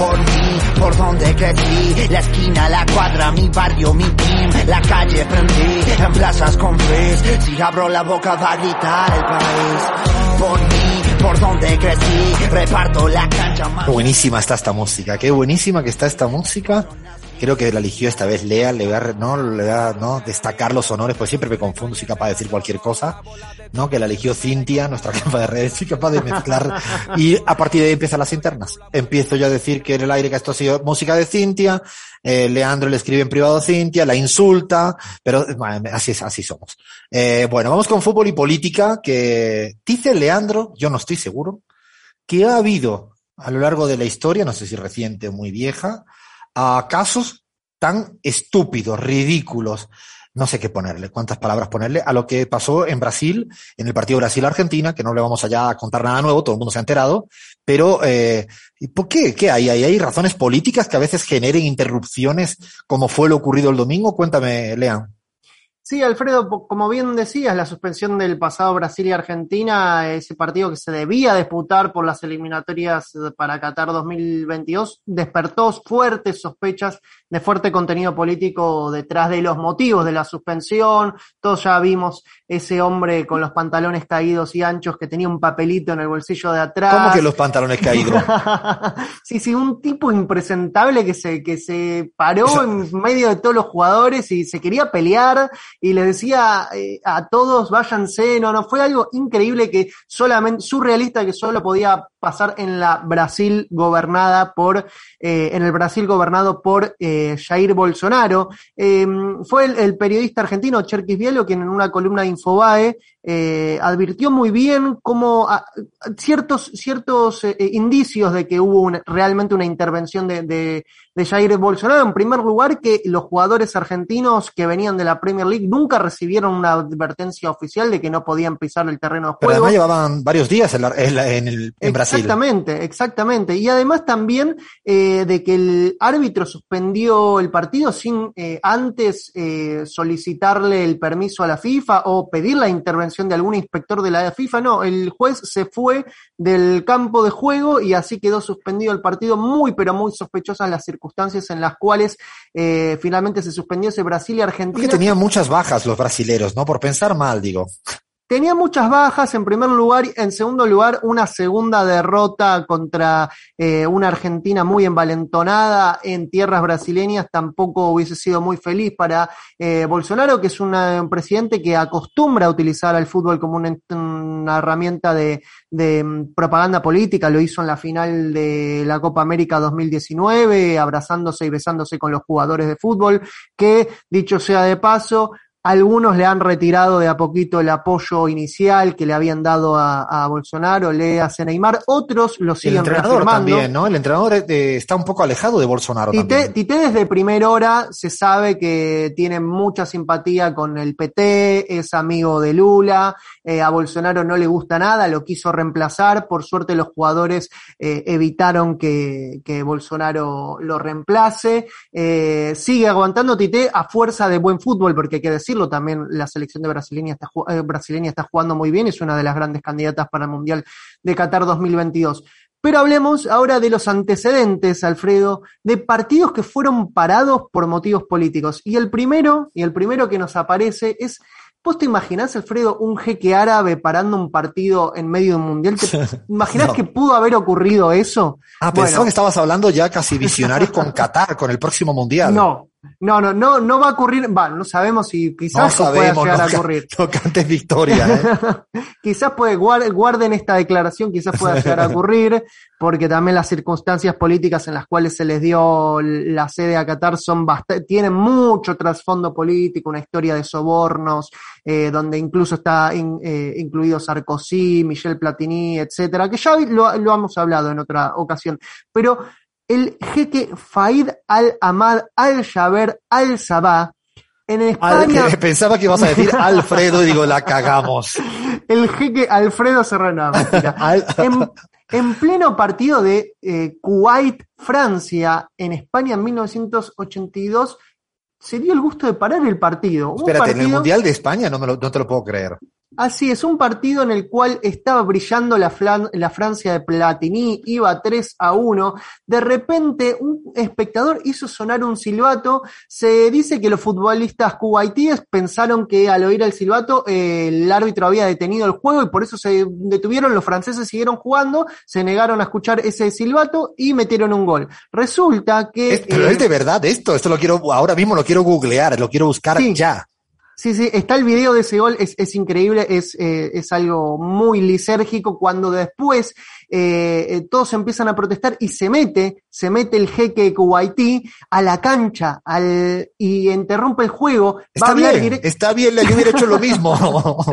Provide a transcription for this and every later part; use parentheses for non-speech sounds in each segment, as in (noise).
por mí, por donde crecí, la esquina, la cuadra, mi barrio, mi team, la calle prendí, en plazas con frizz, si abro la boca va a gritar el país, por mí, por donde crecí, reparto la cancha más. Buenísima está esta música, qué buenísima que está esta música. Creo que la eligió esta vez Lea, le voy a, no, le voy a, no, destacar los honores, pues siempre me confundo, soy capaz de decir cualquier cosa, ¿no? Que la eligió Cintia, nuestra (laughs) jefa de redes, soy capaz de mezclar. y a partir de ahí empiezan las internas. Empiezo yo a decir que en el aire que esto ha sido música de Cintia, eh, Leandro le escribe en privado a Cintia, la insulta, pero bueno, así es, así somos. Eh, bueno, vamos con fútbol y política, que dice Leandro, yo no estoy seguro, que ha habido a lo largo de la historia, no sé si reciente o muy vieja, a casos tan estúpidos, ridículos, no sé qué ponerle, cuántas palabras ponerle, a lo que pasó en Brasil, en el partido Brasil-Argentina, que no le vamos allá a contar nada nuevo, todo el mundo se ha enterado, pero eh, ¿por qué? ¿Qué hay? ¿Hay, ¿Hay razones políticas que a veces generen interrupciones como fue lo ocurrido el domingo? Cuéntame, Lean. Sí, Alfredo, como bien decías, la suspensión del pasado Brasil y Argentina, ese partido que se debía disputar por las eliminatorias para Qatar 2022, despertó fuertes sospechas de fuerte contenido político detrás de los motivos de la suspensión. Todos ya vimos ese hombre con los pantalones caídos y anchos que tenía un papelito en el bolsillo de atrás. ¿Cómo que los pantalones caídos? (laughs) sí, sí, un tipo impresentable que se, que se paró en medio de todos los jugadores y se quería pelear y le decía eh, a todos váyanse, no, no, fue algo increíble que solamente, surrealista que solo podía pasar en la Brasil gobernada por, eh, en el Brasil gobernado por eh, Jair Bolsonaro. Eh, fue el, el, periodista argentino Cherkis Bielo quien en una columna de Infobae eh, advirtió muy bien cómo a, ciertos, ciertos eh, indicios de que hubo un, realmente una intervención de, de, de, Jair Bolsonaro. En primer lugar, que los jugadores argentinos que venían de la Premier League nunca recibieron una advertencia oficial de que no podían pisar el terreno de juego. Pero además llevaban varios días en, la, en, la, en, el, en Brasil. Exactamente, exactamente. Y además también eh, de que el árbitro suspendió el partido sin eh, antes eh, solicitarle el permiso a la FIFA o pedir la intervención de algún inspector de la FIFA, no, el juez se fue del campo de juego y así quedó suspendido el partido, muy pero muy sospechosas las circunstancias en las cuales eh, finalmente se suspendió ese Brasil y Argentina. Porque tenían muchas bajas los brasileros, ¿no? Por pensar mal, digo. Tenía muchas bajas en primer lugar, en segundo lugar una segunda derrota contra eh, una Argentina muy envalentonada en tierras brasileñas, tampoco hubiese sido muy feliz para eh, Bolsonaro, que es un presidente que acostumbra a utilizar al fútbol como una, herramienta de, de, mm, propaganda política, lo hizo en la final de la Copa América 2019, abrazándose y besándose con los jugadores de fútbol, que dicho sea de paso, algunos le han retirado de a poquito el apoyo inicial que le habían dado a, a Bolsonaro, le hace Neymar, otros lo siguen El entrenador también, ¿no? El entrenador eh, está un poco alejado de Bolsonaro Tite, también. Tite desde primera hora se sabe que tiene mucha simpatía con el PT, es amigo de Lula, eh, a Bolsonaro no le gusta nada, lo quiso reemplazar, por suerte los jugadores eh, evitaron que, que, Bolsonaro lo reemplace, sigue aguantando Tite a fuerza de buen fútbol, porque hay que decir decirlo, también la selección de brasileña está, eh, brasileña está jugando muy bien, es una de las grandes candidatas para el Mundial de Qatar 2022. Pero hablemos ahora de los antecedentes, Alfredo, de partidos que fueron parados por motivos políticos. Y el primero, y el primero que nos aparece es ¿Vos te imaginás, Alfredo, un jeque árabe parando un partido en medio de un mundial? ¿Te (laughs) imaginás no. que pudo haber ocurrido eso? Ah, bueno. pensaba que estabas hablando ya casi visionarios con Qatar, con el próximo mundial. No, no, no, no, no va a ocurrir. Bueno, no sabemos si quizás no sabemos, pueda llegar no, a ocurrir. (laughs) No cantes victoria. ¿eh? (laughs) quizás puede, guarden esta declaración, quizás pueda (laughs) llegar a ocurrir, porque también las circunstancias políticas en las cuales se les dio la sede a Qatar son bastante, tienen mucho trasfondo político, una historia de sobornos, eh, donde incluso está in, eh, incluido Sarkozy, Michel Platini, etcétera, que ya lo, lo hemos hablado en otra ocasión. Pero el jeque Faid al-Ahmad al-Jaber al-Sabah, en España. Al, (laughs) pensaba que ibas a decir (laughs) Alfredo y digo, la cagamos. El jeque Alfredo Serrano. (laughs) Al... en, en, pleno partido de eh, Kuwait, Francia, en España en 1982, se dio el gusto de parar el partido. Espérate, partido... en el Mundial de España no, me lo, no te lo puedo creer. Así es, un partido en el cual estaba brillando la, la, Francia de Platini, iba 3 a 1. De repente, un espectador hizo sonar un silbato. Se dice que los futbolistas cubaitíes pensaron que al oír el silbato eh, el árbitro había detenido el juego y por eso se detuvieron. Los franceses siguieron jugando, se negaron a escuchar ese silbato y metieron un gol. Resulta que. pero es de verdad esto, esto lo quiero, ahora mismo lo quiero googlear, lo quiero buscar ya. Sí, sí, está el video de ese gol, es, es increíble, es, eh, es algo muy lisérgico cuando después eh, eh, todos empiezan a protestar y se mete, se mete el jeque Kuwaití a la cancha al, y interrumpe el juego. Está bien, está bien, le hubiera hecho lo mismo. (laughs)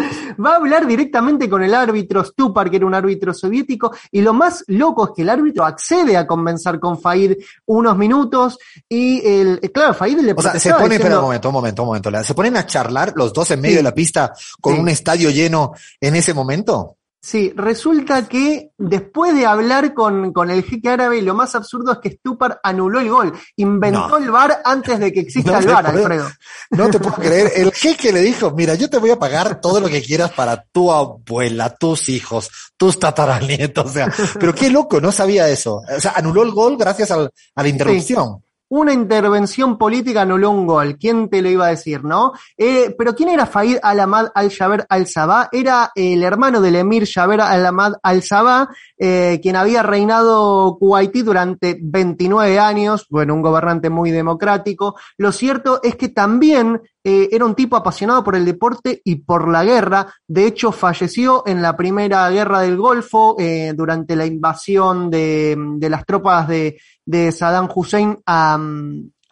va a hablar directamente con el árbitro Stupar, que era un árbitro soviético, y lo más loco es que el árbitro accede a convencer con Faid unos minutos y el, eh, claro, Faid le O sea, se pone, espera un momento, un momento, un momento, se ponen a charlar los dos en medio de la pista con un estadio lleno en ese momento. Sí, resulta que después de hablar con, con, el jeque árabe, lo más absurdo es que Stupar anuló el gol. Inventó el VAR antes de que exista el VAR, Alfredo. No te puedo creer. El jeque le dijo, mira, yo te voy a pagar todo lo que quieras para tu abuela, tus hijos, tus tataranietos. O sea, pero qué loco, no sabía eso. O sea, anuló el gol gracias al, a la interrupción una intervención política anuló un gol. ¿Quién te lo iba a decir, no? Eh, pero ¿quién era Faid Al-Ahmad al-Jaber al-Sabah? Era el hermano del emir Jaber al-Ahmad al-Sabah, eh, quien había reinado Kuwaití durante 29 años, bueno, un gobernante muy democrático. Lo cierto es que también eh, era un tipo apasionado por el deporte y por la guerra. De hecho, falleció en la primera guerra del Golfo durante la invasión de, las tropas de de Saddam Hussein a,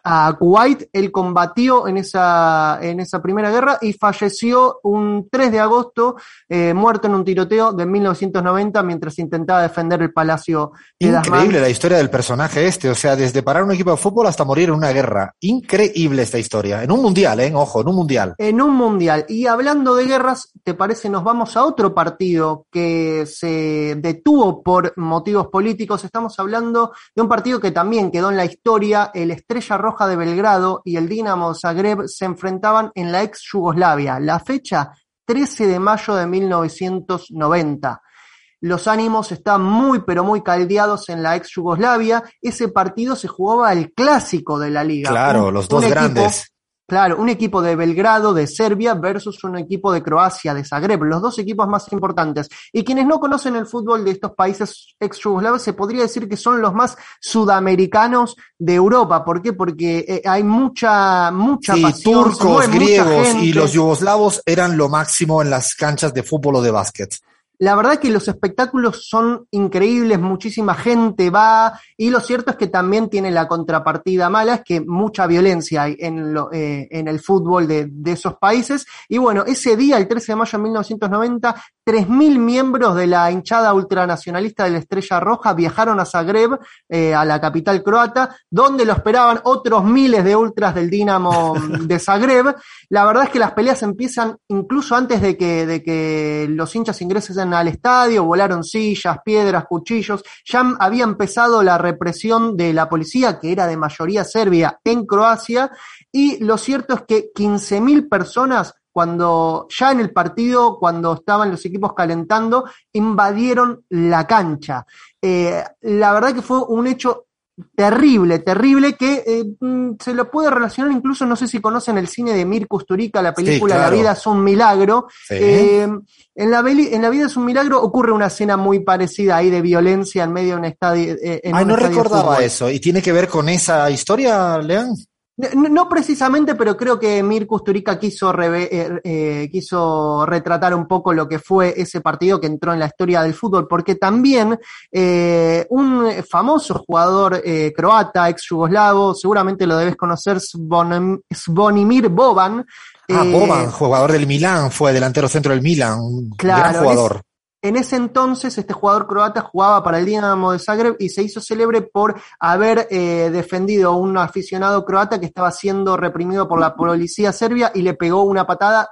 a Kuwait. Él combatió en esa, en esa primera guerra y falleció un 3 de agosto, eh, muerto en un tiroteo de 1990 mientras intentaba defender el palacio. De Increíble la historia del personaje este, o sea, desde parar un equipo de fútbol hasta morir en una guerra. Increíble esta historia. En un mundial, ¿eh? Ojo, en un mundial. En un mundial. Y hablando de guerras, ¿te parece? Nos vamos a otro partido que se detuvo por motivos políticos. Estamos hablando de un partido que también quedó en la historia, el Estrella Roja de Belgrado y el Dinamo Zagreb se enfrentaban en la ex Yugoslavia. La fecha 13 de mayo de 1990. Los ánimos están muy pero muy caldeados en la ex Yugoslavia. Ese partido se jugaba el clásico de la liga. Claro, los dos grandes. Claro, un equipo de Belgrado, de Serbia, versus un equipo de Croacia, de Zagreb, los dos equipos más importantes. Y quienes no conocen el fútbol de estos países ex yugoslavos, se podría decir que son los más sudamericanos de Europa. ¿Por qué? Porque eh, hay mucha, mucha sí, turcos, griegos y los yugoslavos eran lo máximo en las canchas de fútbol o de básquet. La verdad que los espectáculos son increíbles, muchísima gente va y lo cierto es que también tiene la contrapartida mala, es que mucha violencia hay en, lo, eh, en el fútbol de, de, esos países. Y bueno, ese día, el 13 de mayo de 1990, 3.000 miembros de la hinchada ultranacionalista de la Estrella Roja viajaron a Zagreb, eh, a la capital croata, donde lo esperaban otros miles de ultras del Dinamo (laughs) de Zagreb. La verdad es que las peleas empiezan incluso antes de que, de que los hinchas ingresen al estadio, volaron sillas, piedras, cuchillos, ya había empezado la represión de la policía, que era de mayoría serbia en Croacia, y lo cierto es que 15.000 personas cuando ya en el partido, cuando estaban los equipos calentando, invadieron la cancha. Eh, la verdad que fue un hecho terrible, terrible, que eh, mm, se lo puede relacionar incluso, no sé si conocen el cine de Mir Kusturica, la película La vida es un milagro. Eh, en, la en La vida es un milagro ocurre una escena muy parecida ahí de violencia en medio de un estadio. Eh, Ay, no recordaba eso. ¿Y tiene que ver con esa historia, León? No, precisamente, pero creo que Mir Kusturica quiso, eh, eh, quiso retratar un poco lo que fue ese partido que entró en la historia del fútbol, porque también eh, un famoso jugador croata, ex yugoslavo, seguramente lo debes conocer, Svonimir Boban. Ah, Boban, jugador del Milán, fue delantero centro del Milán, un gran jugador. En ese entonces, este jugador croata jugaba para el Dinamo de Zagreb y se hizo célebre por haber eh, defendido a un aficionado croata que estaba siendo reprimido por la policía serbia y le pegó una patada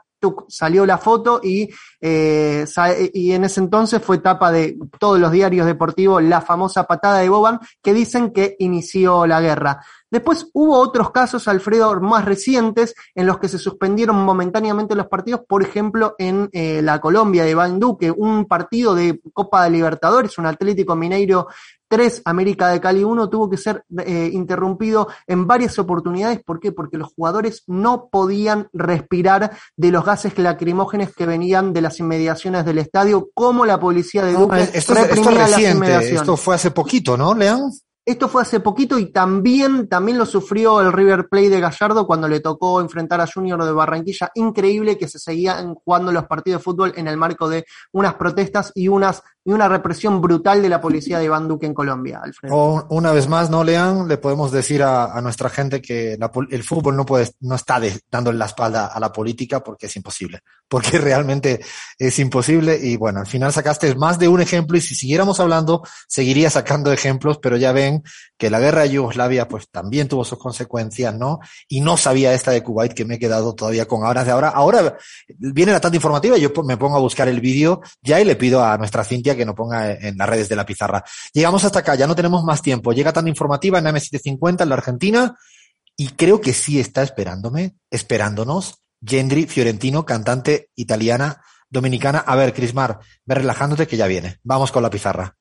salió la foto y, eh, y en ese entonces fue tapa de todos los diarios deportivos la famosa patada de Boban que dicen que inició la guerra. Después hubo otros casos, Alfredo, más recientes, en los que se suspendieron momentáneamente los partidos, por ejemplo, en eh, la Colombia de Iván Duque, un partido de Copa de Libertadores, un Atlético Mineiro 3, América de Cali 1, tuvo que ser eh, interrumpido en varias oportunidades. ¿Por qué? Porque los jugadores no podían respirar de los gases lacrimógenos que venían de las inmediaciones del estadio, como la policía de Duque esto, esto es reciente, esto fue hace poquito, ¿no, León? Esto fue hace poquito y también, también lo sufrió el River Plate de Gallardo cuando le tocó enfrentar a Junior de Barranquilla. Increíble que se seguían jugando los partidos de fútbol en el marco de unas protestas y unas y una represión brutal de la policía de Iván Duque en Colombia, Alfredo. una vez más, ¿no, Lean? Le podemos decir a, nuestra gente que el fútbol no puede, no está dando la espalda a la política porque es imposible. Porque (laughs) realmente es imposible. Y bueno, al final sacaste más de un ejemplo y si siguiéramos hablando, seguiría sacando ejemplos, pero ya ven que la guerra de Yugoslavia pues también tuvo sus consecuencias, ¿no? Y no sabía esta de Kuwait que me he quedado todavía con horas de ahora. Ahora viene la tanta informativa, yo me pongo a buscar el vídeo ya y le pido a nuestra Cintia que no ponga en las redes de la pizarra. Llegamos hasta acá, ya no tenemos más tiempo. Llega tan informativa en M750 en la Argentina y creo que sí está esperándome, esperándonos, Gendry Fiorentino, cantante italiana, dominicana. A ver, Crismar, ve relajándote que ya viene. Vamos con la pizarra.